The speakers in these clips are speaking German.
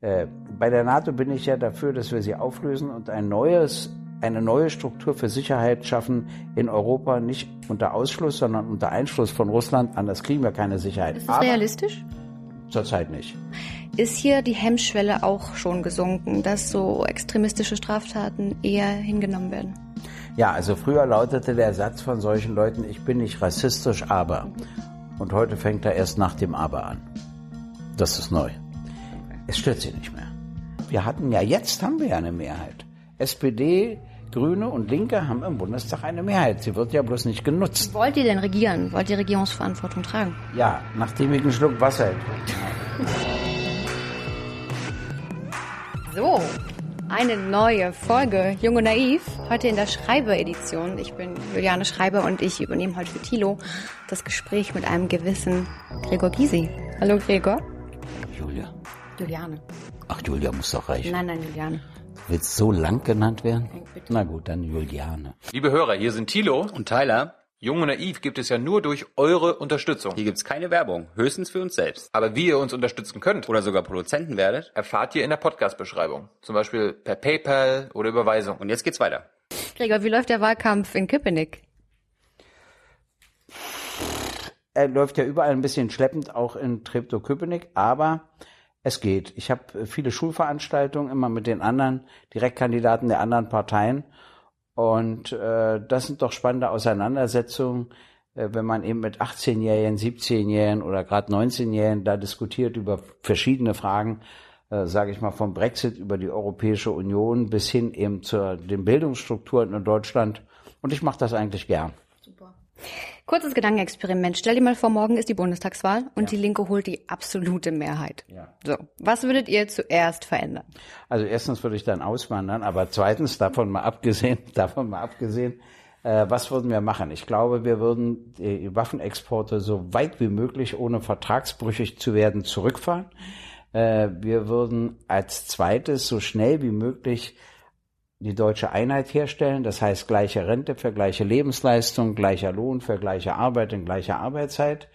Äh, bei der NATO bin ich ja dafür, dass wir sie auflösen und ein neues, eine neue Struktur für Sicherheit schaffen in Europa, nicht unter Ausschluss, sondern unter Einschluss von Russland. Anders kriegen wir keine Sicherheit. Ist das Aber realistisch? Zurzeit nicht. Ist hier die Hemmschwelle auch schon gesunken, dass so extremistische Straftaten eher hingenommen werden? Ja, also früher lautete der Satz von solchen Leuten, ich bin nicht rassistisch, aber. Und heute fängt er erst nach dem Aber an. Das ist neu. Es stört sie nicht mehr. Wir hatten ja, jetzt haben wir ja eine Mehrheit. SPD, Grüne und Linke haben im Bundestag eine Mehrheit. Sie wird ja bloß nicht genutzt. Wollt ihr denn regieren? Wollt ihr Regierungsverantwortung tragen? Ja, nachdem ich einen Schluck Wasser So, eine neue Folge Jung und Naiv, heute in der Schreiber-Edition. Ich bin Juliane Schreiber und ich übernehme heute für Thilo das Gespräch mit einem gewissen Gregor Gysi. Hallo Gregor. Julia. Juliane. Ach, Julia muss doch reichen. Nein, nein, Juliane. Willst so lang genannt werden? Na gut, dann Juliane. Liebe Hörer, hier sind Thilo und Tyler. Jung und Naiv gibt es ja nur durch eure Unterstützung. Hier gibt's keine Werbung, höchstens für uns selbst. Aber wie ihr uns unterstützen könnt oder sogar Produzenten werdet, erfahrt ihr in der Podcast-Beschreibung. Zum Beispiel per PayPal oder Überweisung. Und jetzt geht's weiter. Gregor, wie läuft der Wahlkampf in Köpenick? Er läuft ja überall ein bisschen schleppend, auch in Treptow-Köpenick, aber es geht. Ich habe viele Schulveranstaltungen immer mit den anderen Direktkandidaten der anderen Parteien und äh, das sind doch spannende Auseinandersetzungen, äh, wenn man eben mit 18-Jährigen, 17-Jährigen oder gerade 19-Jährigen da diskutiert über verschiedene Fragen, äh, sage ich mal, vom Brexit über die Europäische Union bis hin eben zu den Bildungsstrukturen in Deutschland. Und ich mache das eigentlich gern. Super. Kurzes Gedankenexperiment. Stell dir mal vor, morgen ist die Bundestagswahl und ja. die Linke holt die absolute Mehrheit. Ja. So, was würdet ihr zuerst verändern? Also erstens würde ich dann auswandern, aber zweitens davon mal abgesehen, davon mal abgesehen, äh, was würden wir machen? Ich glaube, wir würden die Waffenexporte so weit wie möglich, ohne vertragsbrüchig zu werden, zurückfahren. Äh, wir würden als zweites so schnell wie möglich die deutsche Einheit herstellen, das heißt gleiche Rente für gleiche Lebensleistung, gleicher Lohn für gleiche Arbeit in gleicher Arbeitszeit.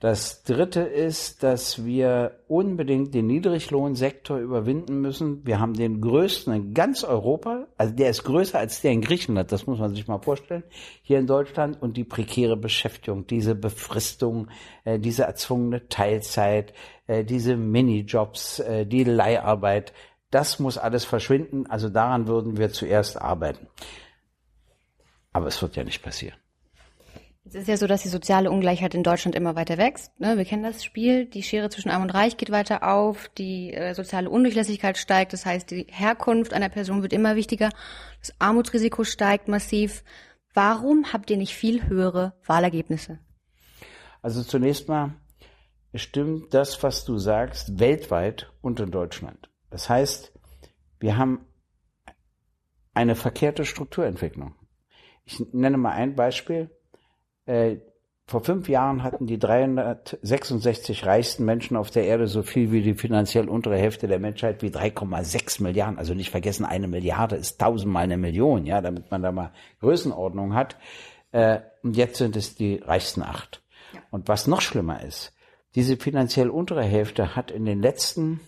Das dritte ist, dass wir unbedingt den Niedriglohnsektor überwinden müssen. Wir haben den größten in ganz Europa, also der ist größer als der in Griechenland, das muss man sich mal vorstellen, hier in Deutschland und die prekäre Beschäftigung, diese Befristung, äh, diese erzwungene Teilzeit, äh, diese Minijobs, äh, die Leiharbeit, das muss alles verschwinden. Also daran würden wir zuerst arbeiten. Aber es wird ja nicht passieren. Es ist ja so, dass die soziale Ungleichheit in Deutschland immer weiter wächst. Ne? Wir kennen das Spiel. Die Schere zwischen Arm und Reich geht weiter auf. Die äh, soziale Undurchlässigkeit steigt. Das heißt, die Herkunft einer Person wird immer wichtiger. Das Armutsrisiko steigt massiv. Warum habt ihr nicht viel höhere Wahlergebnisse? Also zunächst mal stimmt das, was du sagst, weltweit und in Deutschland. Das heißt, wir haben eine verkehrte Strukturentwicklung. Ich nenne mal ein Beispiel. Äh, vor fünf Jahren hatten die 366 reichsten Menschen auf der Erde so viel wie die finanziell untere Hälfte der Menschheit wie 3,6 Milliarden. Also nicht vergessen, eine Milliarde ist tausendmal eine Million, ja, damit man da mal Größenordnung hat. Äh, und jetzt sind es die reichsten acht. Und was noch schlimmer ist, diese finanziell untere Hälfte hat in den letzten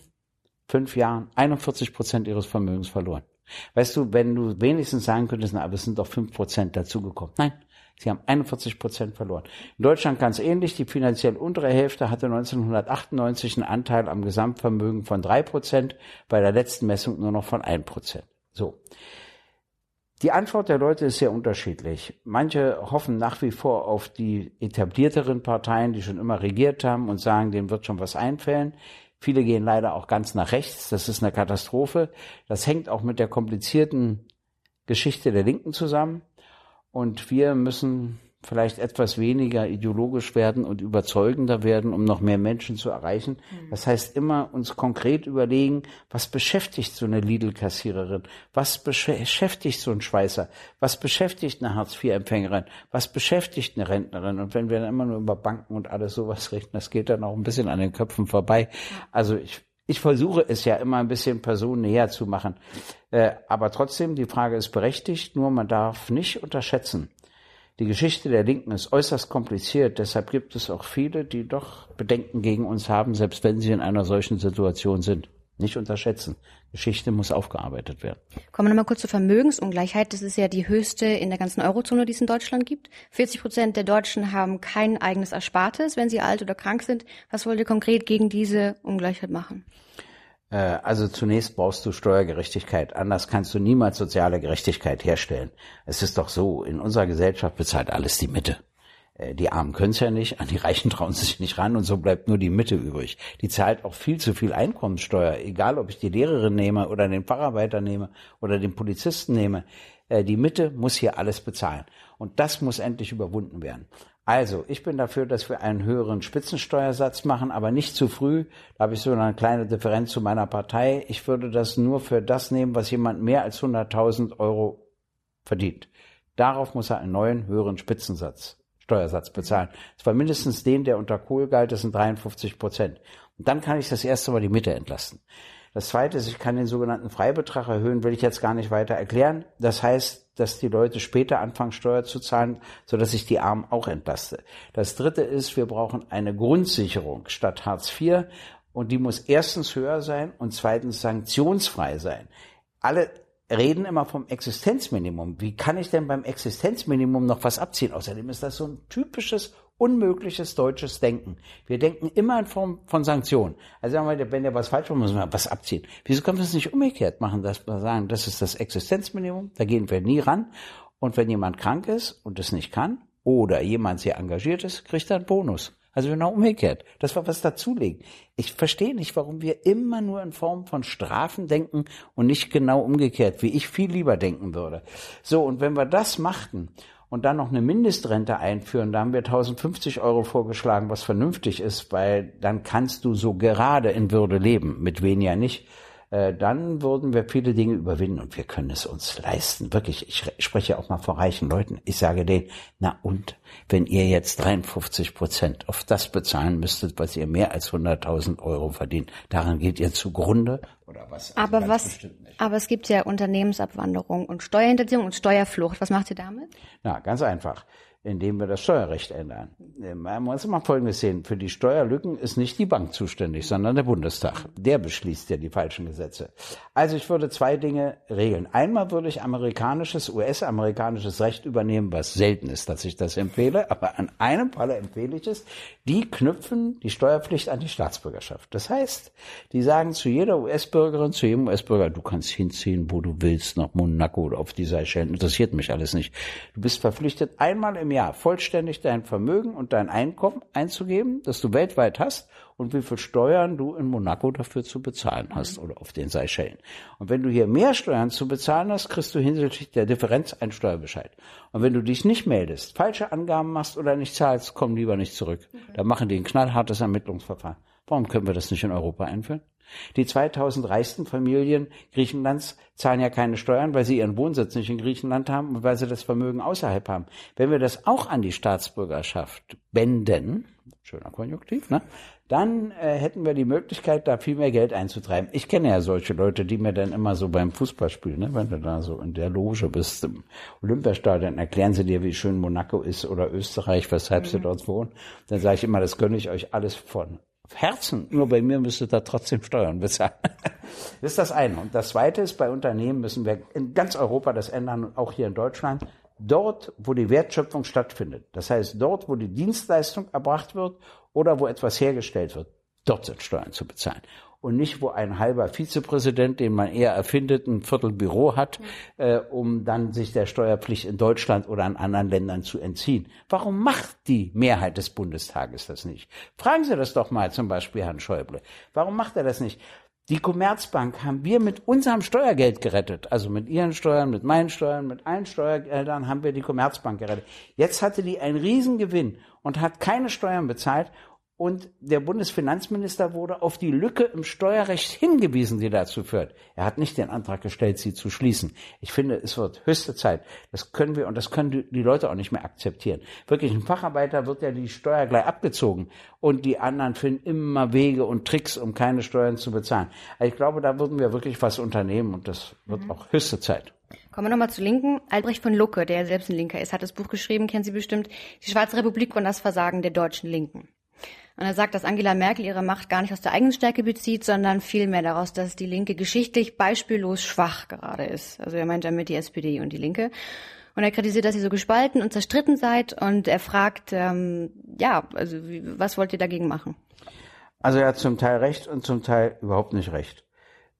fünf Jahren 41 Prozent ihres Vermögens verloren. Weißt du, wenn du wenigstens sagen könntest, na, aber es sind doch fünf Prozent dazugekommen. Nein, sie haben 41 Prozent verloren. In Deutschland ganz ähnlich. Die finanziell untere Hälfte hatte 1998 einen Anteil am Gesamtvermögen von drei Prozent, bei der letzten Messung nur noch von ein Prozent. So. Die Antwort der Leute ist sehr unterschiedlich. Manche hoffen nach wie vor auf die etablierteren Parteien, die schon immer regiert haben und sagen, dem wird schon was einfällen. Viele gehen leider auch ganz nach rechts. Das ist eine Katastrophe. Das hängt auch mit der komplizierten Geschichte der Linken zusammen. Und wir müssen vielleicht etwas weniger ideologisch werden und überzeugender werden, um noch mehr Menschen zu erreichen. Mhm. Das heißt, immer uns konkret überlegen, was beschäftigt so eine Lidl-Kassiererin? Was beschäftigt so ein Schweißer? Was beschäftigt eine Hartz-IV-Empfängerin? Was beschäftigt eine Rentnerin? Und wenn wir dann immer nur über Banken und alles sowas reden, das geht dann auch ein bisschen an den Köpfen vorbei. Also ich ich versuche es ja immer ein bisschen personennäher zu machen. Äh, aber trotzdem, die Frage ist berechtigt, nur man darf nicht unterschätzen, die Geschichte der Linken ist äußerst kompliziert, deshalb gibt es auch viele, die doch Bedenken gegen uns haben, selbst wenn sie in einer solchen Situation sind. Nicht unterschätzen. Geschichte muss aufgearbeitet werden. Kommen wir nochmal kurz zur Vermögensungleichheit. Das ist ja die höchste in der ganzen Eurozone, die es in Deutschland gibt. 40 Prozent der Deutschen haben kein eigenes Erspartes, wenn sie alt oder krank sind. Was wollt ihr konkret gegen diese Ungleichheit machen? Äh, also zunächst brauchst du Steuergerechtigkeit. Anders kannst du niemals soziale Gerechtigkeit herstellen. Es ist doch so, in unserer Gesellschaft bezahlt alles die Mitte. Äh, die Armen können es ja nicht, an die Reichen trauen sich nicht ran und so bleibt nur die Mitte übrig. Die zahlt auch viel zu viel Einkommenssteuer, egal ob ich die Lehrerin nehme oder den Facharbeiter nehme oder den Polizisten nehme. Äh, die Mitte muss hier alles bezahlen. Und das muss endlich überwunden werden. Also, ich bin dafür, dass wir einen höheren Spitzensteuersatz machen, aber nicht zu früh. Da habe ich so eine kleine Differenz zu meiner Partei. Ich würde das nur für das nehmen, was jemand mehr als 100.000 Euro verdient. Darauf muss er einen neuen, höheren Spitzensatz Steuersatz bezahlen. Das war mindestens den, der unter Kohl galt, das sind 53 Prozent. Und dann kann ich das erste Mal die Mitte entlasten. Das zweite ist, ich kann den sogenannten Freibetrag erhöhen, will ich jetzt gar nicht weiter erklären. Das heißt, dass die Leute später anfangen, Steuer zu zahlen, sodass ich die Armen auch entlaste. Das dritte ist, wir brauchen eine Grundsicherung statt Hartz IV und die muss erstens höher sein und zweitens sanktionsfrei sein. Alle reden immer vom Existenzminimum. Wie kann ich denn beim Existenzminimum noch was abziehen? Außerdem ist das so ein typisches, unmögliches deutsches Denken. Wir denken immer in Form von Sanktionen. Also sagen wir, wenn der was falsch macht, muss man was abziehen. Wieso können wir es nicht umgekehrt machen, dass wir sagen, das ist das Existenzminimum, da gehen wir nie ran. Und wenn jemand krank ist und es nicht kann, oder jemand sehr engagiert ist, kriegt er einen Bonus. Also genau umgekehrt. Das war was dazulegen. Ich verstehe nicht, warum wir immer nur in Form von Strafen denken und nicht genau umgekehrt, wie ich viel lieber denken würde. So, und wenn wir das machten und dann noch eine Mindestrente einführen, da haben wir 1050 Euro vorgeschlagen, was vernünftig ist, weil dann kannst du so gerade in Würde leben, mit weniger nicht. Äh, dann würden wir viele Dinge überwinden und wir können es uns leisten. Wirklich, ich spreche auch mal vor reichen Leuten. Ich sage denen, na und, wenn ihr jetzt 53 Prozent auf das bezahlen müsstet, was ihr mehr als 100.000 Euro verdient, daran geht ihr zugrunde oder was? Also aber was, aber es gibt ja Unternehmensabwanderung und Steuerhinterziehung und Steuerflucht. Was macht ihr damit? Na, ganz einfach indem wir das Steuerrecht ändern. Man muss mal Folgendes sehen. Für die Steuerlücken ist nicht die Bank zuständig, sondern der Bundestag. Der beschließt ja die falschen Gesetze. Also ich würde zwei Dinge regeln. Einmal würde ich amerikanisches, US-amerikanisches Recht übernehmen, was selten ist, dass ich das empfehle, aber an einem Falle empfehle ich es. Die knüpfen die Steuerpflicht an die Staatsbürgerschaft. Das heißt, die sagen zu jeder US-Bürgerin, zu jedem US-Bürger, du kannst hinziehen, wo du willst, nach Monaco oder auf die Seychellen, interessiert mich alles nicht. Du bist verpflichtet, einmal im Jahr vollständig dein Vermögen und dein Einkommen einzugeben, das du weltweit hast und wie viel Steuern du in Monaco dafür zu bezahlen hast oder auf den Seychellen. Und wenn du hier mehr Steuern zu bezahlen hast, kriegst du hinsichtlich der Differenz einen Steuerbescheid. Und wenn du dich nicht meldest, falsche Angaben machst oder nicht zahlst, komm lieber nicht zurück. Okay. Da machen die ein knallhartes Ermittlungsverfahren. Warum können wir das nicht in Europa einführen? Die 2000 reichsten Familien Griechenlands zahlen ja keine Steuern, weil sie ihren Wohnsitz nicht in Griechenland haben und weil sie das Vermögen außerhalb haben. Wenn wir das auch an die Staatsbürgerschaft wenden, schöner Konjunktiv, ne? dann äh, hätten wir die Möglichkeit, da viel mehr Geld einzutreiben. Ich kenne ja solche Leute, die mir dann immer so beim Fußballspiel, ne, wenn du da so in der Loge bist im Olympiastadion, erklären sie dir, wie schön Monaco ist oder Österreich, weshalb mhm. sie dort wohnen. Dann sage ich immer, das gönne ich euch alles von Herzen. Nur bei mir müsstet ihr trotzdem Steuern bezahlen. das ist das eine. Und das zweite ist, bei Unternehmen müssen wir in ganz Europa das ändern, auch hier in Deutschland. Dort, wo die Wertschöpfung stattfindet, das heißt dort, wo die Dienstleistung erbracht wird oder wo etwas hergestellt wird, dort sind Steuern zu bezahlen und nicht, wo ein halber Vizepräsident, den man eher erfindet, ein Viertel Büro hat, mhm. äh, um dann sich der Steuerpflicht in Deutschland oder in anderen Ländern zu entziehen. Warum macht die Mehrheit des Bundestages das nicht? Fragen Sie das doch mal zum Beispiel Herrn Schäuble. Warum macht er das nicht? Die Commerzbank haben wir mit unserem Steuergeld gerettet. Also mit ihren Steuern, mit meinen Steuern, mit allen Steuergeldern haben wir die Commerzbank gerettet. Jetzt hatte die einen Riesengewinn und hat keine Steuern bezahlt und der Bundesfinanzminister wurde auf die Lücke im Steuerrecht hingewiesen, die dazu führt. Er hat nicht den Antrag gestellt, sie zu schließen. Ich finde, es wird höchste Zeit. Das können wir und das können die Leute auch nicht mehr akzeptieren. Wirklich, ein Facharbeiter wird ja die Steuer gleich abgezogen und die anderen finden immer Wege und Tricks, um keine Steuern zu bezahlen. Also ich glaube, da würden wir wirklich was unternehmen und das wird mhm. auch höchste Zeit. Kommen wir nochmal zu Linken. Albrecht von Lucke, der selbst ein Linker ist, hat das Buch geschrieben, kennen Sie bestimmt, Die Schwarze Republik und das Versagen der deutschen Linken. Und er sagt, dass Angela Merkel ihre Macht gar nicht aus der eigenen Stärke bezieht, sondern vielmehr daraus, dass die Linke geschichtlich beispiellos schwach gerade ist. Also er meint damit die SPD und die Linke. Und er kritisiert, dass ihr so gespalten und zerstritten seid. Und er fragt, ähm, ja, also wie, was wollt ihr dagegen machen? Also er hat zum Teil recht und zum Teil überhaupt nicht recht.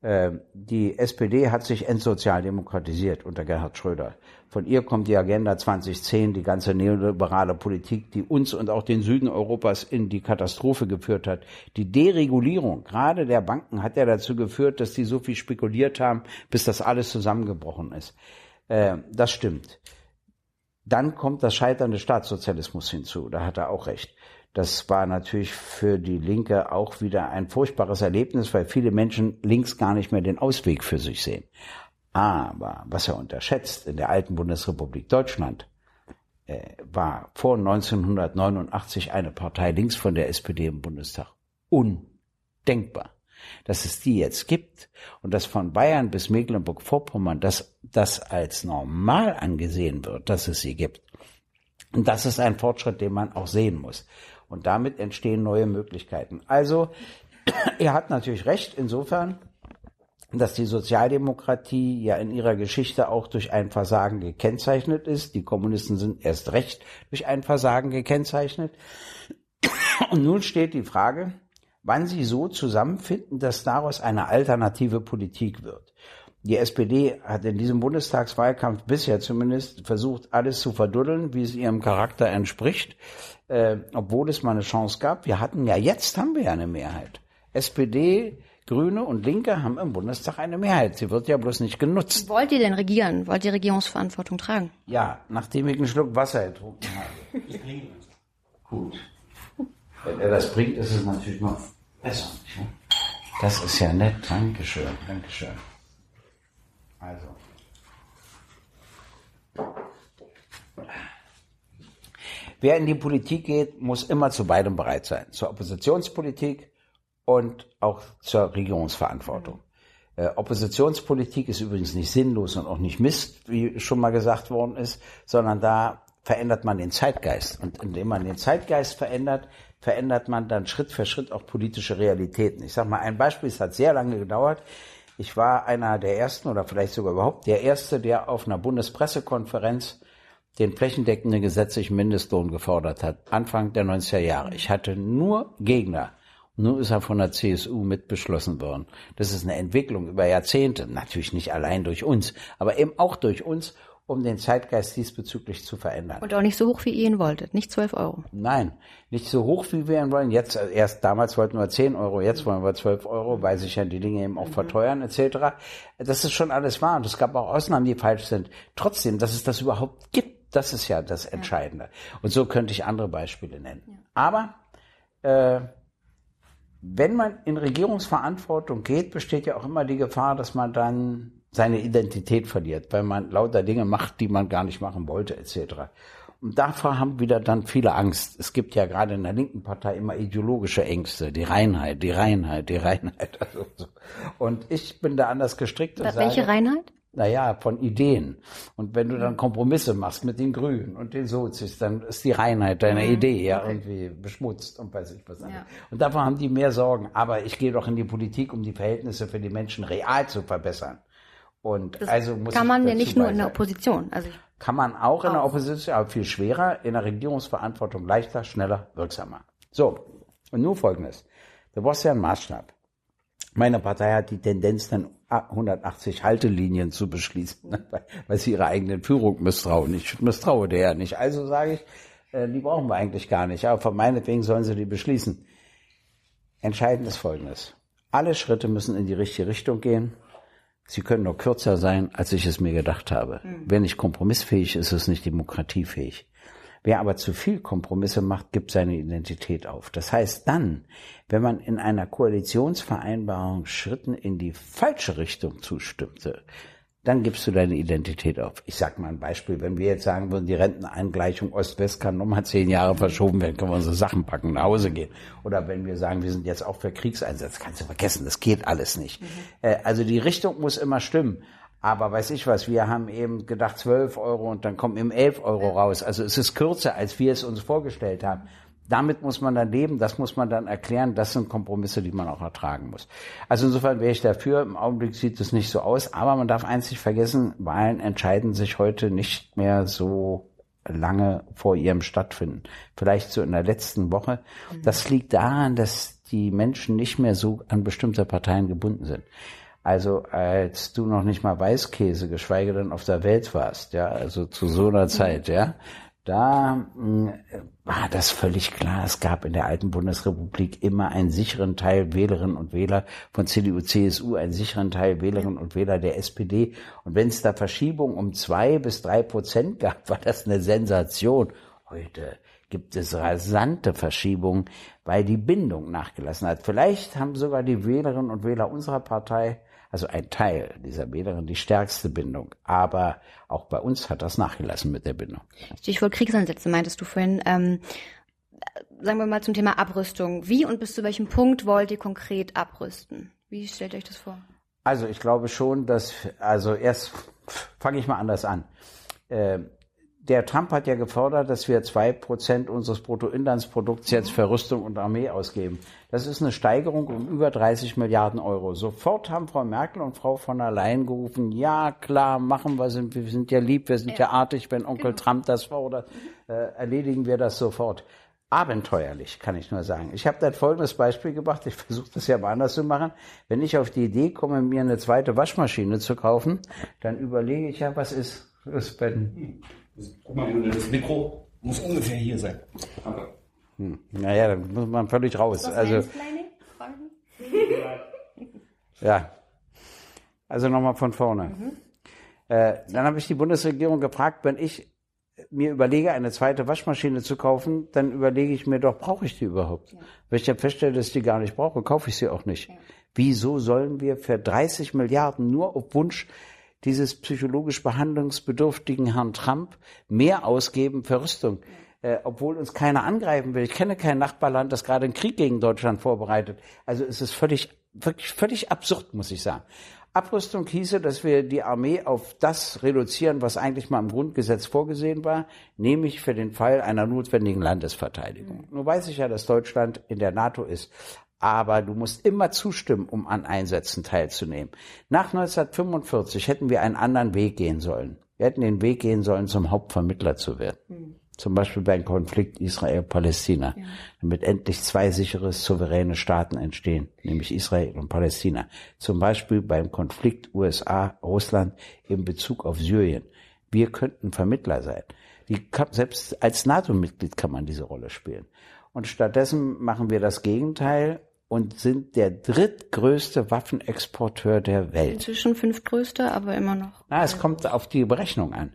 Ähm, die SPD hat sich entsozialdemokratisiert unter Gerhard Schröder. Von ihr kommt die Agenda 2010, die ganze neoliberale Politik, die uns und auch den Süden Europas in die Katastrophe geführt hat. Die Deregulierung, gerade der Banken, hat ja dazu geführt, dass die so viel spekuliert haben, bis das alles zusammengebrochen ist. Ähm, das stimmt. Dann kommt das Scheitern des Staatssozialismus hinzu. Da hat er auch recht. Das war natürlich für die Linke auch wieder ein furchtbares Erlebnis, weil viele Menschen links gar nicht mehr den Ausweg für sich sehen. Aber was er unterschätzt, in der alten Bundesrepublik Deutschland äh, war vor 1989 eine Partei links von der SPD im Bundestag. Undenkbar. Dass es die jetzt gibt und dass von Bayern bis Mecklenburg-Vorpommern das, das als normal angesehen wird, dass es sie gibt. Und das ist ein Fortschritt, den man auch sehen muss. Und damit entstehen neue Möglichkeiten. Also, er hat natürlich recht insofern, dass die Sozialdemokratie ja in ihrer Geschichte auch durch ein Versagen gekennzeichnet ist. Die Kommunisten sind erst recht durch ein Versagen gekennzeichnet. Und nun steht die Frage, wann sie so zusammenfinden, dass daraus eine alternative Politik wird. Die SPD hat in diesem Bundestagswahlkampf bisher zumindest versucht, alles zu verduddeln, wie es ihrem Charakter entspricht, äh, obwohl es mal eine Chance gab. Wir hatten ja, jetzt haben wir ja eine Mehrheit. SPD, Grüne und Linke haben im Bundestag eine Mehrheit. Sie wird ja bloß nicht genutzt. Wollt ihr denn regieren? Wollt ihr Regierungsverantwortung tragen? Ja, nachdem ich einen Schluck Wasser getrunken habe. Gut. Wenn er das bringt, ist es natürlich noch besser. Das ist ja nett. Dankeschön, Dankeschön. Also. Wer in die Politik geht, muss immer zu beidem bereit sein. Zur Oppositionspolitik und auch zur Regierungsverantwortung. Äh, Oppositionspolitik ist übrigens nicht sinnlos und auch nicht Mist, wie schon mal gesagt worden ist, sondern da verändert man den Zeitgeist. Und indem man den Zeitgeist verändert, verändert man dann Schritt für Schritt auch politische Realitäten. Ich sage mal ein Beispiel, es hat sehr lange gedauert. Ich war einer der ersten oder vielleicht sogar überhaupt der erste, der auf einer Bundespressekonferenz den flächendeckenden gesetzlichen Mindestlohn gefordert hat, Anfang der 90er Jahre. Ich hatte nur Gegner. Nun ist er von der CSU mitbeschlossen worden. Das ist eine Entwicklung über Jahrzehnte, natürlich nicht allein durch uns, aber eben auch durch uns, um den Zeitgeist diesbezüglich zu verändern. Und auch nicht so hoch, wie ihr ihn wolltet, nicht 12 Euro. Nein, nicht so hoch, wie wir ihn wollen. Jetzt, äh, erst damals wollten wir 10 Euro, jetzt wollen wir 12 Euro, weil sich ja die Dinge eben auch mhm. verteuern, etc. Das ist schon alles wahr und es gab auch Ausnahmen, die falsch sind. Trotzdem, dass es das überhaupt gibt, das ist ja das Entscheidende. Ja. Und so könnte ich andere Beispiele nennen. Ja. Aber äh, wenn man in Regierungsverantwortung geht, besteht ja auch immer die Gefahr, dass man dann seine Identität verliert, weil man lauter Dinge macht, die man gar nicht machen wollte, etc. Und davor haben wieder dann viele Angst. Es gibt ja gerade in der linken Partei immer ideologische Ängste, die Reinheit, die Reinheit, die Reinheit. Also so. Und ich bin da anders gestrickt. Und Welche sage, Reinheit? Naja, von Ideen. Und wenn du dann Kompromisse machst mit den Grünen und den Sozis, dann ist die Reinheit deiner mhm. Idee ja okay. irgendwie beschmutzt und weiß ich was anderes. Ja. Und davor haben die mehr Sorgen. Aber ich gehe doch in die Politik, um die Verhältnisse für die Menschen real zu verbessern. Und das also muss kann man ja nicht nur in der Opposition. Also kann man auch, auch in der Opposition, aber viel schwerer, in der Regierungsverantwortung leichter, schneller, wirksamer. So, und nun folgendes. Da brauchst du ja einen Maßstab. Meine Partei hat die Tendenz, dann 180 Haltelinien zu beschließen, ne, weil sie ihrer eigenen Führung misstrauen. Ich misstraue der ja nicht. Also sage ich, äh, die brauchen wir eigentlich gar nicht. Aber von meinetwegen sollen sie die beschließen. Entscheidend ist Folgendes. Alle Schritte müssen in die richtige Richtung gehen. Sie können nur kürzer sein, als ich es mir gedacht habe. Mhm. Wer nicht kompromissfähig ist, ist nicht demokratiefähig. Wer aber zu viel Kompromisse macht, gibt seine Identität auf. Das heißt dann, wenn man in einer Koalitionsvereinbarung Schritten in die falsche Richtung zustimmte, dann gibst du deine Identität auf. Ich sag mal ein Beispiel, wenn wir jetzt sagen würden, die Renteneingleichung Ost-West kann nochmal zehn Jahre verschoben werden, können wir unsere Sachen packen, nach Hause gehen. Oder wenn wir sagen, wir sind jetzt auch für Kriegseinsatz, kannst du vergessen, das geht alles nicht. Mhm. Äh, also die Richtung muss immer stimmen. Aber weiß ich was, wir haben eben gedacht 12 Euro und dann kommen eben 11 Euro raus. Also es ist kürzer, als wir es uns vorgestellt haben. damit muss man dann leben, das muss man dann erklären, das sind Kompromisse, die man auch ertragen muss. Also insofern wäre ich dafür, im Augenblick sieht es nicht so aus, aber man darf eins nicht vergessen, Wahlen entscheiden sich heute nicht mehr so lange vor ihrem Stattfinden. Vielleicht so in der letzten Woche. Das liegt daran, dass die Menschen nicht mehr so an bestimmte Parteien gebunden sind. Also als du noch nicht mal Weißkäse, geschweige denn auf der Welt warst, ja, also zu so einer Zeit, ja, da mh, war das völlig klar. Es gab in der alten Bundesrepublik immer einen sicheren Teil Wählerinnen und Wähler von CDU, CSU, einen sicheren Teil Wählerinnen und Wähler der SPD. Und wenn es da Verschiebungen um zwei bis drei Prozent gab, war das eine Sensation. Heute gibt es rasante Verschiebungen, weil die Bindung nachgelassen hat. Vielleicht haben sogar die Wählerinnen und Wähler unserer Partei also ein Teil dieser Wählerin, die stärkste Bindung. Aber auch bei uns hat das nachgelassen mit der Bindung. Stichwort Kriegseinsätze meintest du vorhin. Ähm, sagen wir mal zum Thema Abrüstung. Wie und bis zu welchem Punkt wollt ihr konkret abrüsten? Wie stellt ihr euch das vor? Also ich glaube schon, dass, also erst fange ich mal anders an. Äh, der Trump hat ja gefordert, dass wir zwei Prozent unseres Bruttoinlandsprodukts jetzt für Rüstung und Armee ausgeben. Das ist eine Steigerung um über 30 Milliarden Euro. Sofort haben Frau Merkel und Frau von der Leyen gerufen, ja klar, machen wir, sind, wir sind ja lieb, wir sind ja, artig, wenn Onkel genau. Trump das fordert, äh, erledigen wir das sofort. Abenteuerlich, kann ich nur sagen. Ich habe da folgendes Beispiel gebracht, ich versuche das ja mal anders zu machen. Wenn ich auf die Idee komme, mir eine zweite Waschmaschine zu kaufen, dann überlege ich ja, was ist, ist Ben? Guck mal, das Mikro muss ungefähr hier sein. Okay. Hm. Naja, dann muss man völlig raus. Also, ja. Also nochmal von vorne. Mhm. Äh, dann habe ich die Bundesregierung gefragt, wenn ich mir überlege, eine zweite Waschmaschine zu kaufen, dann überlege ich mir doch, brauche ich die überhaupt? Ja. Wenn ich dann feststelle, dass ich die gar nicht brauche, kaufe ich sie auch nicht. Ja. Wieso sollen wir für 30 Milliarden nur auf Wunsch dieses psychologisch behandlungsbedürftigen Herrn Trump mehr ausgeben für Rüstung. Äh, obwohl uns keiner angreifen will. Ich kenne kein Nachbarland, das gerade einen Krieg gegen Deutschland vorbereitet. Also es ist völlig, wirklich völlig absurd, muss ich sagen. Abrüstung hieße, dass wir die Armee auf das reduzieren, was eigentlich mal im Grundgesetz vorgesehen war, nämlich für den Fall einer notwendigen Landesverteidigung. Nun weiß ich ja, dass Deutschland in der NATO ist aber du musst immer zustimmen, um an Einsätzen teilzunehmen. Nach 1945 hätten wir einen anderen Weg gehen sollen. Wir hätten den Weg gehen sollen, zum Hauptvermittler zu werden. Mhm. Zum Beispiel beim Konflikt Israel-Palästina, ja. damit endlich zwei sichere, souveräne Staaten entstehen, nämlich Israel und Palästina. Zum Beispiel beim Konflikt USA-Russland in Bezug auf Syrien. Wir könnten Vermittler sein. Die, selbst als NATO-Mitglied kann man diese Rolle spielen. Und stattdessen machen wir das Gegenteil und sind der drittgrößte Waffenexporteur der Welt. Inzwischen fünftgrößte, aber immer noch. Na, es kommt auf die Berechnung an.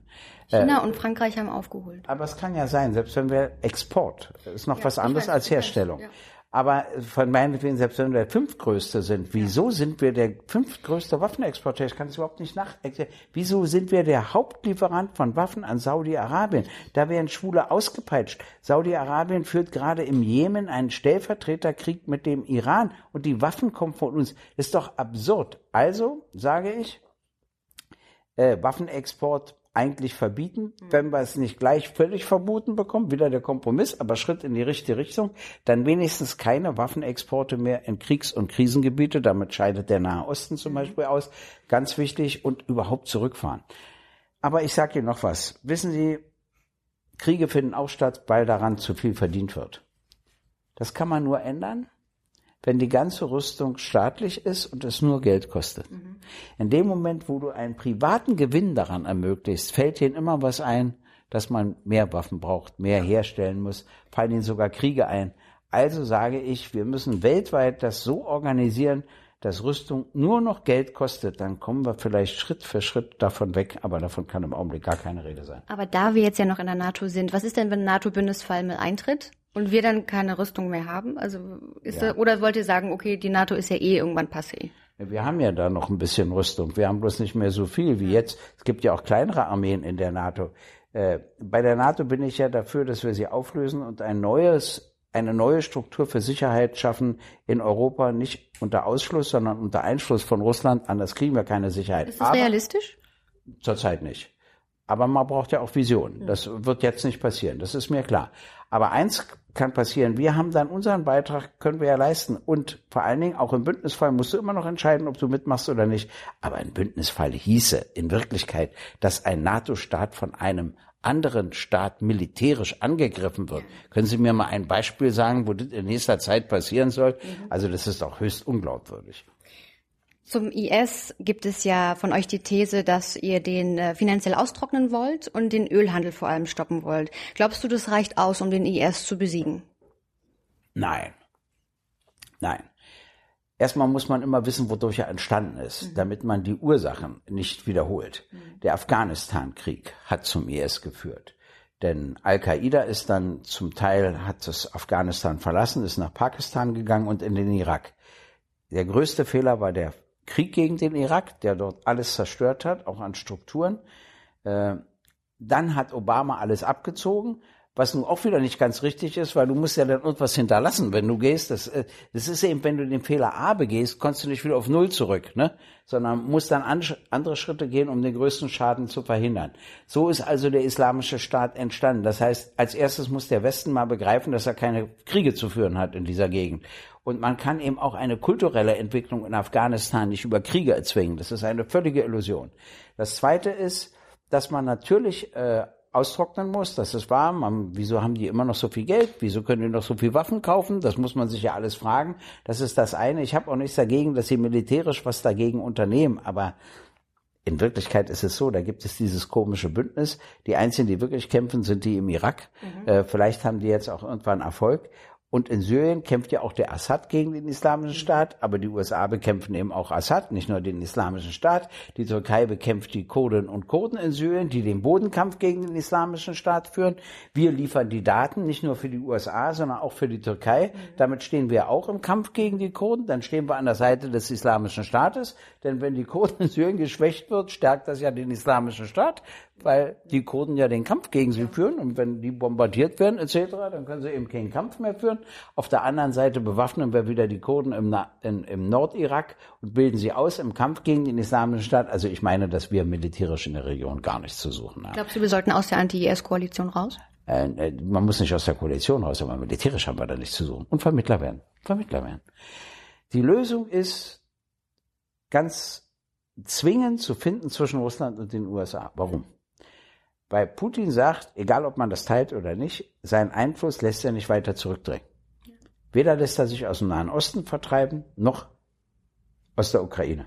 China äh, und Frankreich haben aufgeholt. Aber es kann ja sein, selbst wenn wir Export, ist noch ja, was anderes weiß, als Herstellung. Weiß, ja. Aber von meinetwegen, selbst wenn wir der fünftgrößte sind, wieso sind wir der fünftgrößte Waffenexporteur? Ich kann es überhaupt nicht nach. Wieso sind wir der Hauptlieferant von Waffen an Saudi-Arabien? Da werden Schwule ausgepeitscht. Saudi-Arabien führt gerade im Jemen einen Stellvertreterkrieg mit dem Iran und die Waffen kommen von uns. Ist doch absurd. Also sage ich, äh, Waffenexport eigentlich verbieten, mhm. wenn wir es nicht gleich völlig verboten bekommen, wieder der Kompromiss, aber Schritt in die richtige Richtung, dann wenigstens keine Waffenexporte mehr in Kriegs- und Krisengebiete, damit scheidet der Nahe Osten zum mhm. Beispiel aus, ganz wichtig, und überhaupt zurückfahren. Aber ich sage Ihnen noch was. Wissen Sie, Kriege finden auch statt, weil daran zu viel verdient wird. Das kann man nur ändern, wenn die ganze Rüstung staatlich ist und es nur Geld kostet. Mhm. In dem Moment, wo du einen privaten Gewinn daran ermöglichst, fällt ihnen immer was ein, dass man mehr Waffen braucht, mehr herstellen muss, fallen ihnen sogar Kriege ein. Also sage ich, wir müssen weltweit das so organisieren, dass Rüstung nur noch Geld kostet, dann kommen wir vielleicht Schritt für Schritt davon weg, aber davon kann im Augenblick gar keine Rede sein. Aber da wir jetzt ja noch in der NATO sind, was ist denn, wenn NATO-Bündnisfall mit eintritt? Und wir dann keine Rüstung mehr haben? Also ist ja. da, oder wollt ihr sagen, okay, die NATO ist ja eh irgendwann passé? Wir haben ja da noch ein bisschen Rüstung. Wir haben bloß nicht mehr so viel wie jetzt. Es gibt ja auch kleinere Armeen in der NATO. Äh, bei der NATO bin ich ja dafür, dass wir sie auflösen und ein neues, eine neue Struktur für Sicherheit schaffen in Europa, nicht unter Ausschluss, sondern unter Einschluss von Russland. Anders kriegen wir keine Sicherheit. Ist das Aber realistisch? Zurzeit nicht. Aber man braucht ja auch Visionen. Das wird jetzt nicht passieren. Das ist mir klar. Aber eins kann passieren. Wir haben dann unseren Beitrag, können wir ja leisten. Und vor allen Dingen auch im Bündnisfall musst du immer noch entscheiden, ob du mitmachst oder nicht. Aber ein Bündnisfall hieße in Wirklichkeit, dass ein NATO-Staat von einem anderen Staat militärisch angegriffen wird. Können Sie mir mal ein Beispiel sagen, wo das in nächster Zeit passieren soll? Also das ist auch höchst unglaubwürdig. Zum IS gibt es ja von euch die These, dass ihr den äh, finanziell austrocknen wollt und den Ölhandel vor allem stoppen wollt. Glaubst du, das reicht aus, um den IS zu besiegen? Nein. Nein. Erstmal muss man immer wissen, wodurch er entstanden ist, damit man die Ursachen nicht wiederholt. Der Afghanistan-Krieg hat zum IS geführt. Denn Al-Qaida ist dann zum Teil, hat das Afghanistan verlassen, ist nach Pakistan gegangen und in den Irak. Der größte Fehler war der Krieg gegen den Irak, der dort alles zerstört hat, auch an Strukturen. Äh, dann hat Obama alles abgezogen, was nun auch wieder nicht ganz richtig ist, weil du musst ja dann irgendwas hinterlassen, wenn du gehst. Das, äh, das ist eben, wenn du den Fehler A begehst, kommst du nicht wieder auf Null zurück, ne? sondern musst dann an, andere Schritte gehen, um den größten Schaden zu verhindern. So ist also der islamische Staat entstanden. Das heißt, als erstes muss der Westen mal begreifen, dass er keine Kriege zu führen hat in dieser Gegend. Und man kann eben auch eine kulturelle Entwicklung in Afghanistan nicht über Kriege erzwingen. Das ist eine völlige Illusion. Das Zweite ist, dass man natürlich äh, austrocknen muss. Das ist wahr. Man, wieso haben die immer noch so viel Geld? Wieso können die noch so viel Waffen kaufen? Das muss man sich ja alles fragen. Das ist das eine. Ich habe auch nichts dagegen, dass sie militärisch was dagegen unternehmen. Aber in Wirklichkeit ist es so, da gibt es dieses komische Bündnis. Die einzigen, die wirklich kämpfen, sind die im Irak. Äh, vielleicht haben die jetzt auch irgendwann Erfolg. Und in Syrien kämpft ja auch der Assad gegen den Islamischen Staat, aber die USA bekämpfen eben auch Assad, nicht nur den Islamischen Staat. Die Türkei bekämpft die Kurden und Kurden in Syrien, die den Bodenkampf gegen den Islamischen Staat führen. Wir liefern die Daten nicht nur für die USA, sondern auch für die Türkei. Damit stehen wir auch im Kampf gegen die Kurden. Dann stehen wir an der Seite des Islamischen Staates. Denn wenn die Kurden in Syrien geschwächt wird, stärkt das ja den Islamischen Staat weil die Kurden ja den Kampf gegen sie führen und wenn die bombardiert werden etc., dann können sie eben keinen Kampf mehr führen. Auf der anderen Seite bewaffnen wir wieder die Kurden im, Na in, im Nordirak und bilden sie aus im Kampf gegen den Islamischen Staat. Also ich meine, dass wir militärisch in der Region gar nichts zu suchen haben. Glaubst du, wir sollten aus der Anti-IS-Koalition raus? Äh, äh, man muss nicht aus der Koalition raus, aber militärisch haben wir da nichts zu suchen. Und Vermittler werden. Vermittler werden. Die Lösung ist ganz zwingend zu finden zwischen Russland und den USA. Warum? Weil Putin sagt, egal ob man das teilt oder nicht, seinen Einfluss lässt er nicht weiter zurückdrängen. Weder lässt er sich aus dem Nahen Osten vertreiben, noch aus der Ukraine.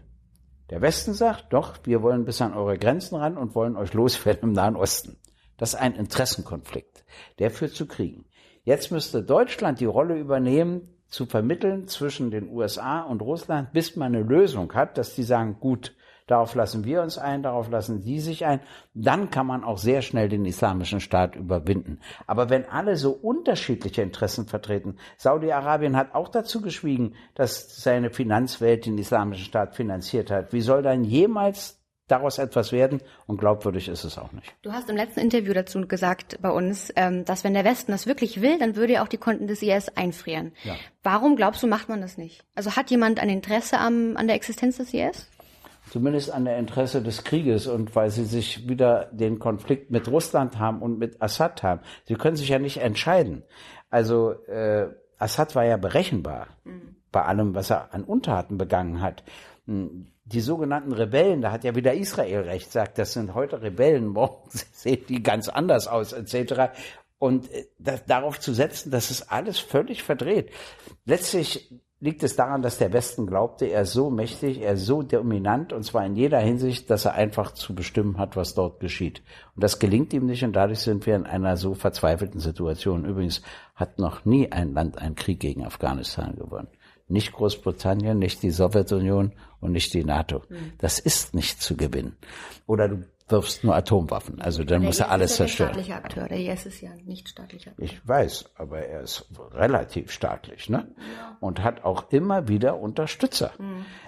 Der Westen sagt, doch, wir wollen bis an eure Grenzen ran und wollen euch loswerden im Nahen Osten. Das ist ein Interessenkonflikt. Der führt zu Kriegen. Jetzt müsste Deutschland die Rolle übernehmen, zu vermitteln zwischen den USA und Russland, bis man eine Lösung hat, dass die sagen, gut, darauf lassen wir uns ein, darauf lassen die sich ein, dann kann man auch sehr schnell den islamischen Staat überwinden. Aber wenn alle so unterschiedliche Interessen vertreten, Saudi-Arabien hat auch dazu geschwiegen, dass seine Finanzwelt den islamischen Staat finanziert hat. Wie soll dann jemals daraus etwas werden und glaubwürdig ist es auch nicht. Du hast im letzten Interview dazu gesagt bei uns, ähm, dass wenn der Westen das wirklich will, dann würde er auch die Konten des IS einfrieren. Ja. Warum glaubst du, macht man das nicht? Also hat jemand ein Interesse am, an der Existenz des IS? Zumindest an der Interesse des Krieges und weil sie sich wieder den Konflikt mit Russland haben und mit Assad haben. Sie können sich ja nicht entscheiden. Also äh, Assad war ja berechenbar bei allem, was er an Untaten begangen hat. Hm, Die sogenannten Rebellen, da hat ja wieder Israel recht, sagt, das sind heute Rebellen, morgen sehen die ganz anders aus, etc. Und äh, das, darauf zu setzen, das ist alles völlig verdreht. Letztlich liegt es daran, dass der Westen glaubte, er ist so mächtig, er ist so dominant, und zwar in jeder Hinsicht, dass er einfach zu bestimmen hat, was dort geschieht. Und das gelingt ihm nicht, und dadurch sind wir in einer so verzweifelten Situation. Übrigens hat noch nie ein Land einen Krieg gegen Afghanistan gewonnen. Nicht Großbritannien, nicht die Sowjetunion und nicht die NATO. Das ist nicht zu gewinnen. Oder du wirfst nur Atomwaffen. Also dann muss er alles IS ist ja zerstören. Der staatliche Akteur. Der IS ist ja nicht staatlicher. Ich weiß, aber er ist relativ staatlich, ne? Und hat auch immer wieder Unterstützer.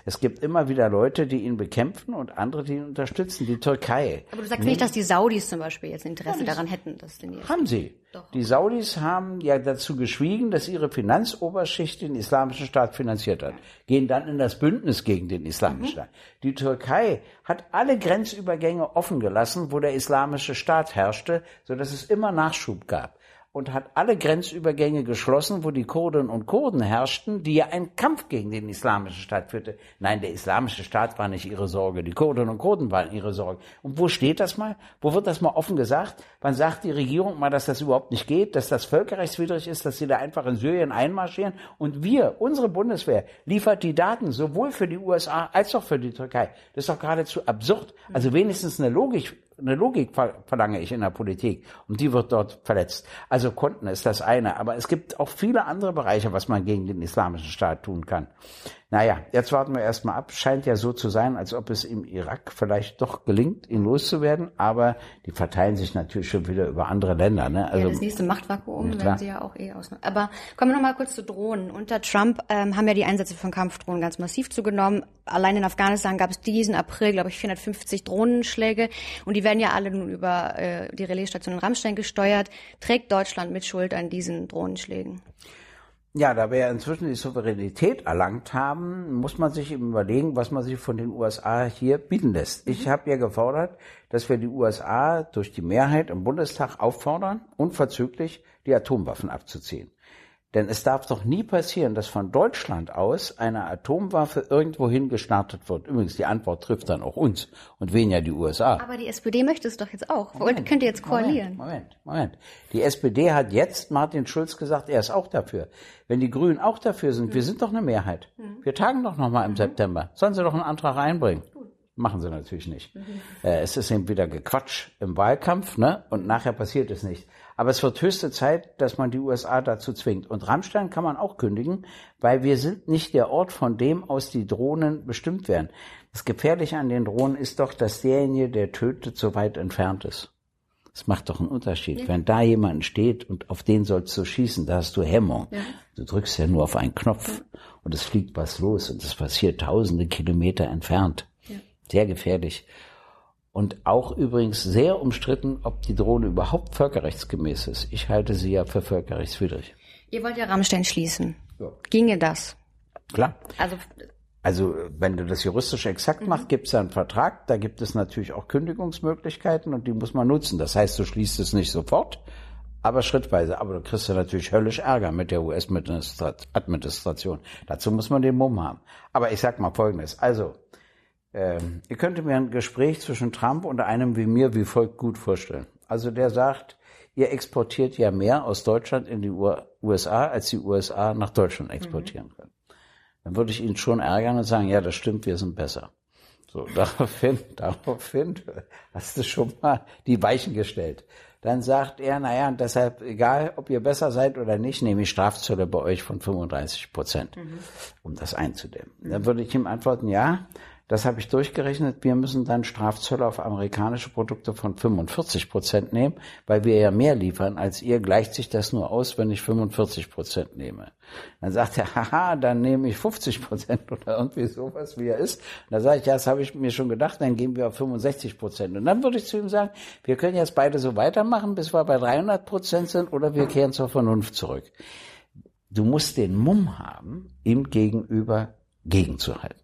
Es gibt immer wieder Leute, die ihn bekämpfen und andere, die ihn unterstützen. Die Türkei. Aber du sagst nicht, dass die Saudis zum Beispiel jetzt Interesse daran hätten, dass den IS. Haben sie. Die Saudis haben ja dazu geschwiegen, dass ihre Finanzoberschicht den islamischen Staat finanziert hat. Gehen dann in das Bündnis gegen den islamischen Staat. Die Türkei hat alle Grenzübergänge offen gelassen, wo der islamische Staat herrschte, so dass es immer Nachschub gab und hat alle Grenzübergänge geschlossen, wo die Kurden und Kurden herrschten, die ja einen Kampf gegen den islamischen Staat führte. Nein, der islamische Staat war nicht ihre Sorge, die Kurden und Kurden waren ihre Sorge. Und wo steht das mal? Wo wird das mal offen gesagt? Wann sagt die Regierung mal, dass das überhaupt nicht geht, dass das völkerrechtswidrig ist, dass sie da einfach in Syrien einmarschieren? Und wir, unsere Bundeswehr, liefert die Daten sowohl für die USA als auch für die Türkei. Das ist doch geradezu absurd. Also wenigstens eine Logik eine Logik verlange ich in der Politik und die wird dort verletzt. Also Konten ist das eine, aber es gibt auch viele andere Bereiche, was man gegen den islamischen Staat tun kann. Naja, jetzt warten wir erstmal ab. Scheint ja so zu sein, als ob es im Irak vielleicht doch gelingt, ihn loszuwerden, aber die verteilen sich natürlich schon wieder über andere Länder. Ne? Also, ja, das nächste Machtvakuum werden sie ja auch eh aus. Aber kommen wir noch mal kurz zu Drohnen. Unter Trump ähm, haben ja die Einsätze von Kampfdrohnen ganz massiv zugenommen. Allein in Afghanistan gab es diesen April, glaube ich, 450 Drohnenschläge und die werden ja alle nun über äh, die Relaisstation in Rammstein gesteuert. Trägt Deutschland mit Schuld an diesen Drohnenschlägen? Ja, da wir ja inzwischen die Souveränität erlangt haben, muss man sich eben überlegen, was man sich von den USA hier bieten lässt. Ich habe ja gefordert, dass wir die USA durch die Mehrheit im Bundestag auffordern, unverzüglich die Atomwaffen abzuziehen. Denn es darf doch nie passieren, dass von Deutschland aus eine Atomwaffe irgendwohin gestartet wird. Übrigens, die Antwort trifft dann auch uns und weniger die USA. Aber die SPD möchte es doch jetzt auch. Moment, Könnt ihr jetzt koalieren? Moment, Moment, Moment. Die SPD hat jetzt Martin Schulz gesagt, er ist auch dafür. Wenn die Grünen auch dafür sind, mhm. wir sind doch eine Mehrheit. Mhm. Wir tagen doch nochmal im mhm. September. Sollen sie doch einen Antrag einbringen. Machen sie natürlich nicht. Mhm. Äh, es ist eben wieder Gequatsch im Wahlkampf, ne? Und nachher passiert es nicht. Aber es wird höchste Zeit, dass man die USA dazu zwingt. Und Rammstein kann man auch kündigen, weil wir sind nicht der Ort, von dem aus die Drohnen bestimmt werden. Das Gefährliche an den Drohnen ist doch, dass derjenige, der tötet, so weit entfernt ist. Das macht doch einen Unterschied. Ja. Wenn da jemand steht und auf den sollst du schießen, da hast du Hemmung. Ja. Du drückst ja nur auf einen Knopf ja. und es fliegt was los und es passiert tausende Kilometer entfernt. Sehr gefährlich. Und auch übrigens sehr umstritten, ob die Drohne überhaupt völkerrechtsgemäß ist. Ich halte sie ja für völkerrechtswidrig. Ihr wollt ja Rammstein schließen. Ja. Ginge das? Klar. Also, also wenn du das juristisch exakt mhm. machst, gibt es ja einen Vertrag. Da gibt es natürlich auch Kündigungsmöglichkeiten und die muss man nutzen. Das heißt, du schließt es nicht sofort, aber schrittweise. Aber du kriegst ja natürlich höllisch Ärger mit der US-Administration. Dazu muss man den Mumm haben. Aber ich sag mal Folgendes. Also, ähm, ihr könnt mir ein Gespräch zwischen Trump und einem wie mir wie folgt gut vorstellen. Also der sagt, ihr exportiert ja mehr aus Deutschland in die USA, als die USA nach Deutschland exportieren mhm. können. Dann würde ich ihn schon ärgern und sagen, ja, das stimmt, wir sind besser. So, daraufhin, daraufhin hast du schon mal die Weichen gestellt. Dann sagt er, naja, und deshalb, egal, ob ihr besser seid oder nicht, nehme ich Strafzölle bei euch von 35 Prozent, mhm. um das einzudämmen. Dann würde ich ihm antworten, ja, das habe ich durchgerechnet. Wir müssen dann Strafzölle auf amerikanische Produkte von 45 Prozent nehmen, weil wir ja mehr liefern als ihr. Gleicht sich das nur aus, wenn ich 45 Prozent nehme. Dann sagt er, haha, dann nehme ich 50 Prozent oder irgendwie sowas, wie er ist. Da sage ich, ja, das habe ich mir schon gedacht, dann gehen wir auf 65 Prozent. Und dann würde ich zu ihm sagen, wir können jetzt beide so weitermachen, bis wir bei 300 Prozent sind, oder wir kehren zur Vernunft zurück. Du musst den Mumm haben, ihm gegenüber gegenzuhalten.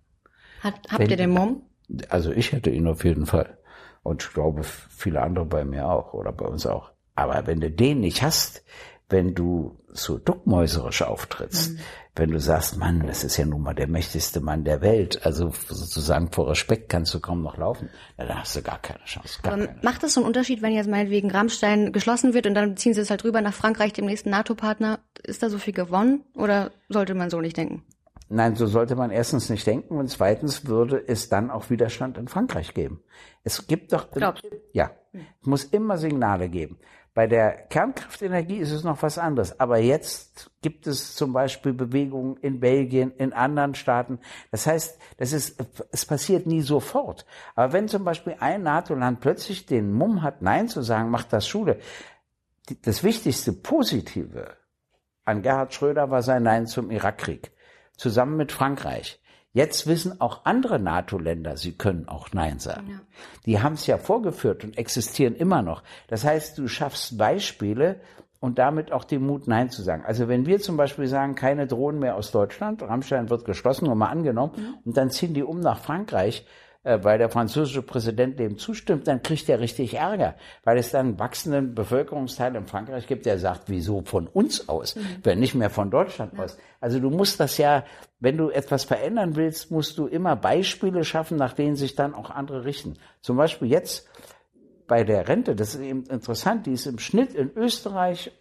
Hat, habt Wenn, ihr den Mumm? Also ich hätte ihn auf jeden Fall. Und ich glaube, viele andere bei mir auch oder bei uns auch. Aber wenn du den nicht hast, wenn du so duckmäuserisch auftrittst, mhm. wenn du sagst, Mann, das ist ja nun mal der mächtigste Mann der Welt, also sozusagen vor Respekt kannst du kaum noch laufen, dann hast du gar keine Chance. Gar keine. Macht das so einen Unterschied, wenn jetzt meinetwegen Rammstein geschlossen wird und dann ziehen sie es halt rüber nach Frankreich, dem nächsten NATO-Partner? Ist da so viel gewonnen oder sollte man so nicht denken? Nein, so sollte man erstens nicht denken und zweitens würde es dann auch Widerstand in Frankreich geben. Es gibt doch, Glaubst. ja, es muss immer Signale geben. Bei der Kernkraftenergie ist es noch was anderes. Aber jetzt gibt es zum Beispiel Bewegungen in Belgien, in anderen Staaten. Das heißt, das ist, es passiert nie sofort. Aber wenn zum Beispiel ein NATO-Land plötzlich den Mumm hat, Nein zu sagen, macht das Schule. Das wichtigste Positive an Gerhard Schröder war sein Nein zum Irakkrieg zusammen mit Frankreich. Jetzt wissen auch andere NATO-Länder, sie können auch Nein sagen. Ja. Die haben es ja vorgeführt und existieren immer noch. Das heißt, du schaffst Beispiele, und damit auch den Mut, Nein zu sagen. Also wenn wir zum Beispiel sagen, keine Drohnen mehr aus Deutschland, Rammstein wird geschlossen und mal angenommen, mhm. und dann ziehen die um nach Frankreich, weil der französische Präsident dem zustimmt, dann kriegt er richtig Ärger, weil es dann einen wachsenden Bevölkerungsteil in Frankreich gibt, der sagt, wieso von uns aus, mhm. wenn nicht mehr von Deutschland ja. aus. Also du musst das ja, wenn du etwas verändern willst, musst du immer Beispiele schaffen, nach denen sich dann auch andere richten. Zum Beispiel jetzt bei der Rente, das ist eben interessant, die ist im Schnitt in Österreich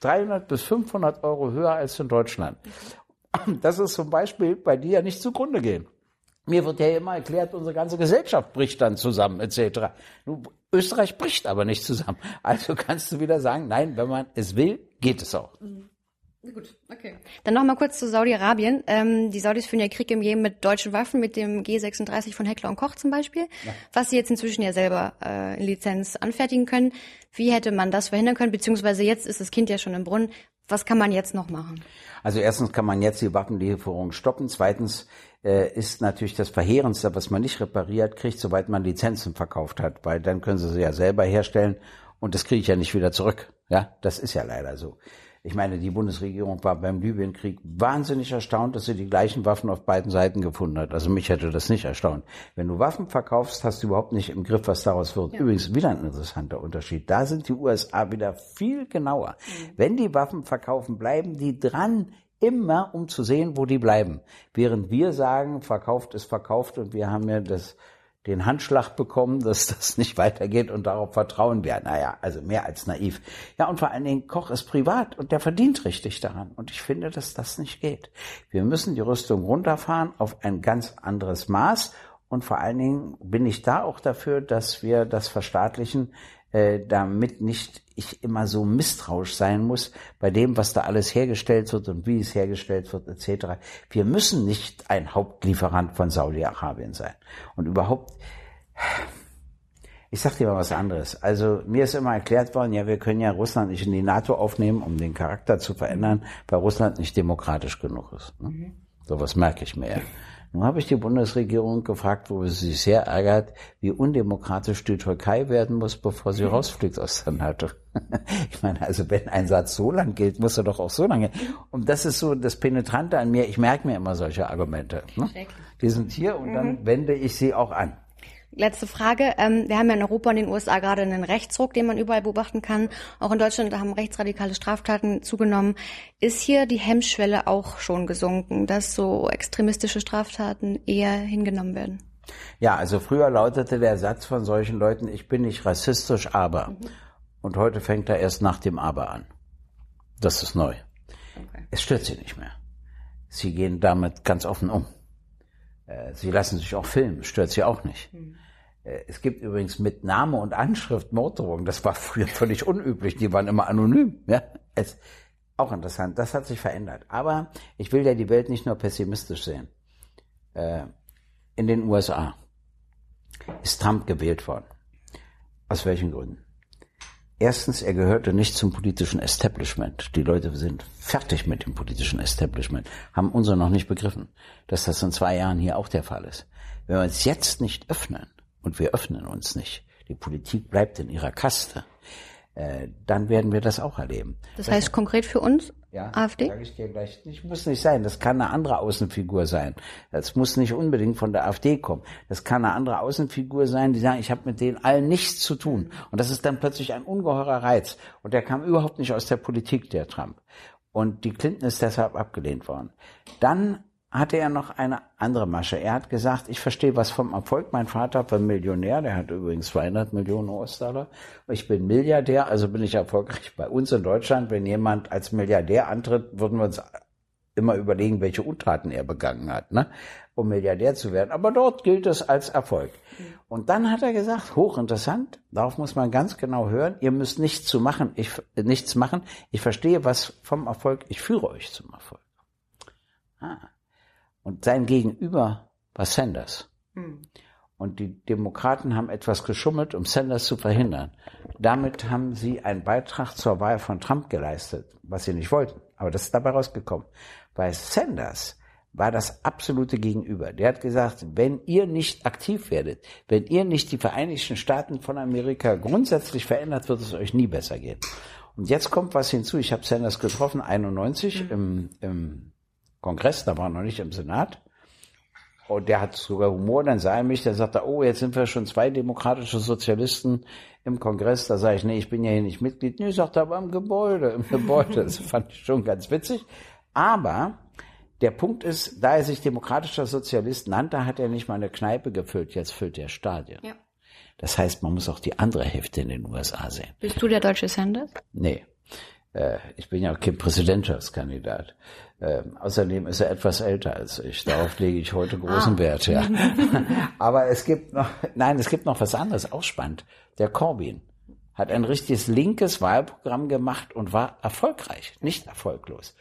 300 bis 500 Euro höher als in Deutschland. Das ist zum Beispiel bei dir ja nicht zugrunde gehen. Mir wird ja immer erklärt, unsere ganze Gesellschaft bricht dann zusammen, etc. Österreich bricht aber nicht zusammen. Also kannst du wieder sagen, nein, wenn man es will, geht es auch. Mhm. Gut, okay. Dann noch mal kurz zu Saudi-Arabien. Ähm, die Saudis führen ja Krieg im Jemen mit deutschen Waffen, mit dem G36 von Heckler und Koch zum Beispiel, ja. was sie jetzt inzwischen ja selber äh, in Lizenz anfertigen können. Wie hätte man das verhindern können? Beziehungsweise jetzt ist das Kind ja schon im Brunnen. Was kann man jetzt noch machen? Also erstens kann man jetzt die Waffenlieferung stoppen. Zweitens äh, ist natürlich das Verheerendste, was man nicht repariert kriegt, soweit man Lizenzen verkauft hat, weil dann können sie sie ja selber herstellen und das kriege ich ja nicht wieder zurück. Ja, das ist ja leider so. Ich meine, die Bundesregierung war beim Libyenkrieg wahnsinnig erstaunt, dass sie die gleichen Waffen auf beiden Seiten gefunden hat. Also mich hätte das nicht erstaunt. Wenn du Waffen verkaufst, hast du überhaupt nicht im Griff, was daraus wird. Ja. Übrigens wieder ein interessanter Unterschied. Da sind die USA wieder viel genauer. Mhm. Wenn die Waffen verkaufen, bleiben die dran immer, um zu sehen, wo die bleiben. Während wir sagen, verkauft ist verkauft und wir haben ja das den Handschlag bekommen, dass das nicht weitergeht und darauf vertrauen wir. Naja, also mehr als naiv. Ja, und vor allen Dingen, Koch ist privat und der verdient richtig daran. Und ich finde, dass das nicht geht. Wir müssen die Rüstung runterfahren auf ein ganz anderes Maß. Und vor allen Dingen bin ich da auch dafür, dass wir das verstaatlichen äh, damit nicht ich immer so misstrauisch sein muss bei dem, was da alles hergestellt wird und wie es hergestellt wird, etc. Wir müssen nicht ein Hauptlieferant von Saudi-Arabien sein. Und überhaupt, ich sag dir mal was anderes. Also mir ist immer erklärt worden, ja, wir können ja Russland nicht in die NATO aufnehmen, um den Charakter zu verändern, weil Russland nicht demokratisch genug ist. Ne? Mhm. So was merke ich mir. Nun habe ich die Bundesregierung gefragt, wo sie sich sehr ärgert, wie undemokratisch die Türkei werden muss, bevor sie mhm. rausfliegt aus der NATO. Ich meine, also wenn ein Satz so lang gilt, muss er doch auch so lange. Und das ist so das Penetrante an mir. Ich merke mir immer solche Argumente. Ne? Die sind hier und dann mhm. wende ich sie auch an. Letzte Frage. Ähm, wir haben ja in Europa und in den USA gerade einen Rechtsruck, den man überall beobachten kann. Auch in Deutschland haben rechtsradikale Straftaten zugenommen. Ist hier die Hemmschwelle auch schon gesunken, dass so extremistische Straftaten eher hingenommen werden? Ja, also früher lautete der Satz von solchen Leuten, ich bin nicht rassistisch, aber. Mhm. Und heute fängt er erst nach dem Aber an. Das ist neu. Okay. Es stört sie nicht mehr. Sie gehen damit ganz offen um. Äh, sie lassen sich auch filmen, stört sie auch nicht. Mhm. Es gibt übrigens mit Name und Anschrift Morddrohungen. Das war früher völlig unüblich. Die waren immer anonym. Ja, es, auch interessant. Das hat sich verändert. Aber ich will ja die Welt nicht nur pessimistisch sehen. Äh, in den USA ist Trump gewählt worden. Aus welchen Gründen? Erstens, er gehörte nicht zum politischen Establishment. Die Leute sind fertig mit dem politischen Establishment, haben unsere noch nicht begriffen, dass das in zwei Jahren hier auch der Fall ist. Wenn wir uns jetzt nicht öffnen, und wir öffnen uns nicht, die Politik bleibt in ihrer Kaste, äh, dann werden wir das auch erleben. Das, das heißt konkret für uns ja, AfD? Sag ich dir gleich. Ich muss nicht sein. Das kann eine andere Außenfigur sein. Das muss nicht unbedingt von der AfD kommen. Das kann eine andere Außenfigur sein, die sagen, ich habe mit denen allen nichts zu tun. Und das ist dann plötzlich ein ungeheurer Reiz. Und der kam überhaupt nicht aus der Politik, der Trump. Und die Clinton ist deshalb abgelehnt worden. Dann hatte er noch eine andere Masche. Er hat gesagt, ich verstehe was vom Erfolg. Mein Vater war Millionär, der hat übrigens 200 Millionen US-Dollar. Ich bin Milliardär, also bin ich erfolgreich. Bei uns in Deutschland, wenn jemand als Milliardär antritt, würden wir uns immer überlegen, welche Untaten er begangen hat, ne? um Milliardär zu werden. Aber dort gilt es als Erfolg. Und dann hat er gesagt, hochinteressant, darauf muss man ganz genau hören, ihr müsst nichts zu machen, ich, nichts machen. Ich verstehe was vom Erfolg, ich führe euch zum Erfolg. Ah. Und sein Gegenüber war Sanders. Hm. Und die Demokraten haben etwas geschummelt, um Sanders zu verhindern. Damit haben sie einen Beitrag zur Wahl von Trump geleistet, was sie nicht wollten. Aber das ist dabei rausgekommen. Weil Sanders war das absolute Gegenüber. Der hat gesagt, wenn ihr nicht aktiv werdet, wenn ihr nicht die Vereinigten Staaten von Amerika grundsätzlich verändert, wird es euch nie besser gehen. Und jetzt kommt was hinzu. Ich habe Sanders getroffen, 91 im, im Kongress, da war er noch nicht im Senat. Und der hat sogar Humor, dann sah er mich, der sagte, oh, jetzt sind wir schon zwei demokratische Sozialisten im Kongress. Da sage ich, nee, ich bin ja hier nicht Mitglied. Nee, sagt er, aber im Gebäude, im Gebäude. Das fand ich schon ganz witzig. Aber der Punkt ist, da er sich demokratischer Sozialist nannte, hat er nicht mal eine Kneipe gefüllt, jetzt füllt er Stadien. Ja. Das heißt, man muss auch die andere Hälfte in den USA sehen. Bist du der deutsche Sanders? Nee. Äh, ich bin ja auch kein Präsidentschaftskandidat. Äh, außerdem ist er etwas älter als ich. Darauf lege ich heute großen Ah. Wert, ja. Aber es gibt noch, nein, es gibt noch was anderes, auch spannend. Der Corbyn hat ein richtiges linkes Wahlprogramm gemacht und war erfolgreich, nicht erfolglos.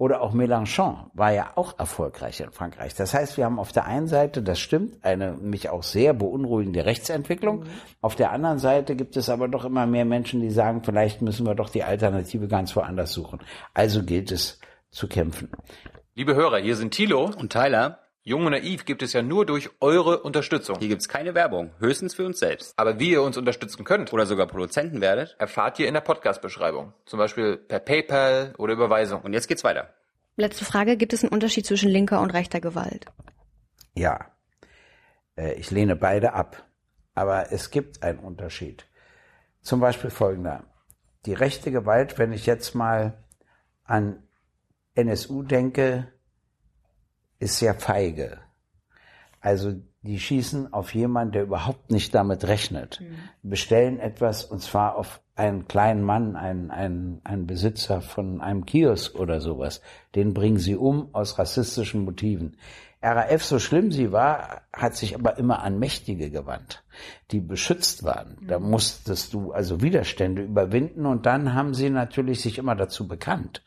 Oder auch Mélenchon war ja auch erfolgreich in Frankreich. Das heißt, wir haben auf der einen Seite, das stimmt, eine mich auch sehr beunruhigende Rechtsentwicklung. Auf der anderen Seite gibt es aber doch immer mehr Menschen, die sagen, vielleicht müssen wir doch die Alternative ganz woanders suchen. Also gilt es zu kämpfen. Liebe Hörer, hier sind Thilo. Und Tyler, Jung und Naiv gibt es ja nur durch eure Unterstützung. hier gibt's keine Werbung, höchstens für uns selbst. Aber wie ihr uns unterstützen könnt, Oder sogar Produzenten werdet. erfahrt ihr in der Podcast-Beschreibung. Zum Beispiel per PayPal oder Überweisung. Und jetzt geht's weiter. Letzte Frage, gibt es einen Unterschied zwischen linker und rechter Gewalt? Ja, äh, ich lehne beide ab. Aber es gibt einen Unterschied. Zum Beispiel folgender. Die rechte Gewalt, wenn ich jetzt mal an NSU denke, ist sehr feige. Also die schießen auf jemanden, der überhaupt nicht damit rechnet, bestellen etwas und zwar auf einen kleinen Mann, einen, einen, einen Besitzer von einem Kiosk oder sowas. Den bringen sie um aus rassistischen Motiven. RAF, so schlimm sie war, hat sich aber immer an Mächtige gewandt, die beschützt waren. Da musstest du also Widerstände überwinden und dann haben sie natürlich sich immer dazu bekannt.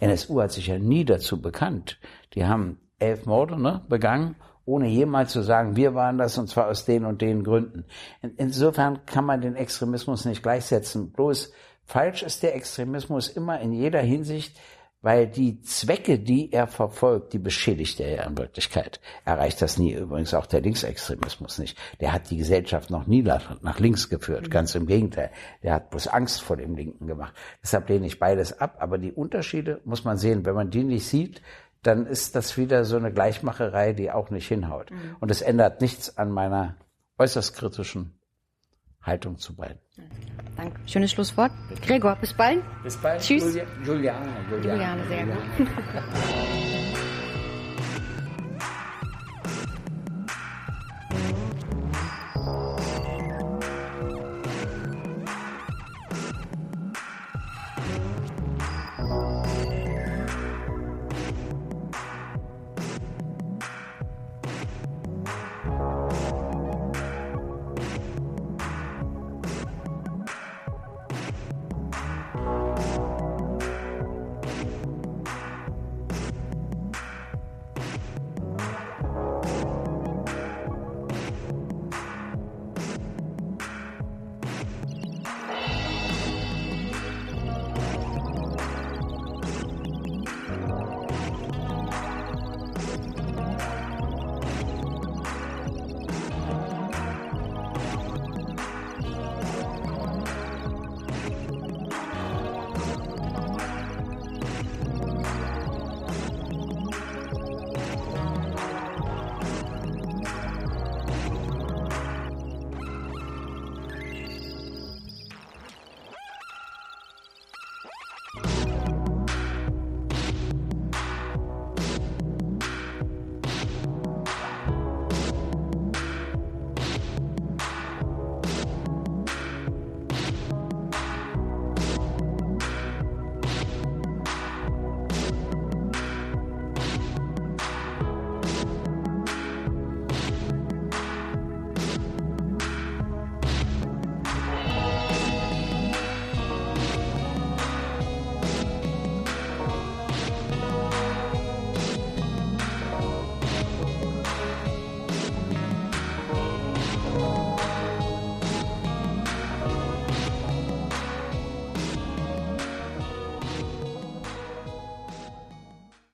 NSU hat sich ja nie dazu bekannt. Die haben elf Morde ne, begangen, ohne jemals zu sagen, wir waren das und zwar aus den und den Gründen. In, insofern kann man den Extremismus nicht gleichsetzen. Bloß falsch ist der Extremismus immer in jeder Hinsicht, weil die Zwecke, die er verfolgt, die beschädigt er ja in Wirklichkeit. Erreicht das nie, übrigens auch der Linksextremismus nicht. Der hat die Gesellschaft noch nie nach, nach links geführt, ganz im Gegenteil. Der hat bloß Angst vor dem Linken gemacht. Deshalb lehne ich beides ab, aber die Unterschiede muss man sehen. Wenn man die nicht sieht, dann ist das wieder so eine Gleichmacherei, die auch nicht hinhaut. Und es ändert nichts an meiner äußerst kritischen Haltung zu beiden. Danke. Schönes Schlusswort. Gregor, bis bald. Bis bald. Tschüss. Julia, Juliane, Juliane, sehr gut.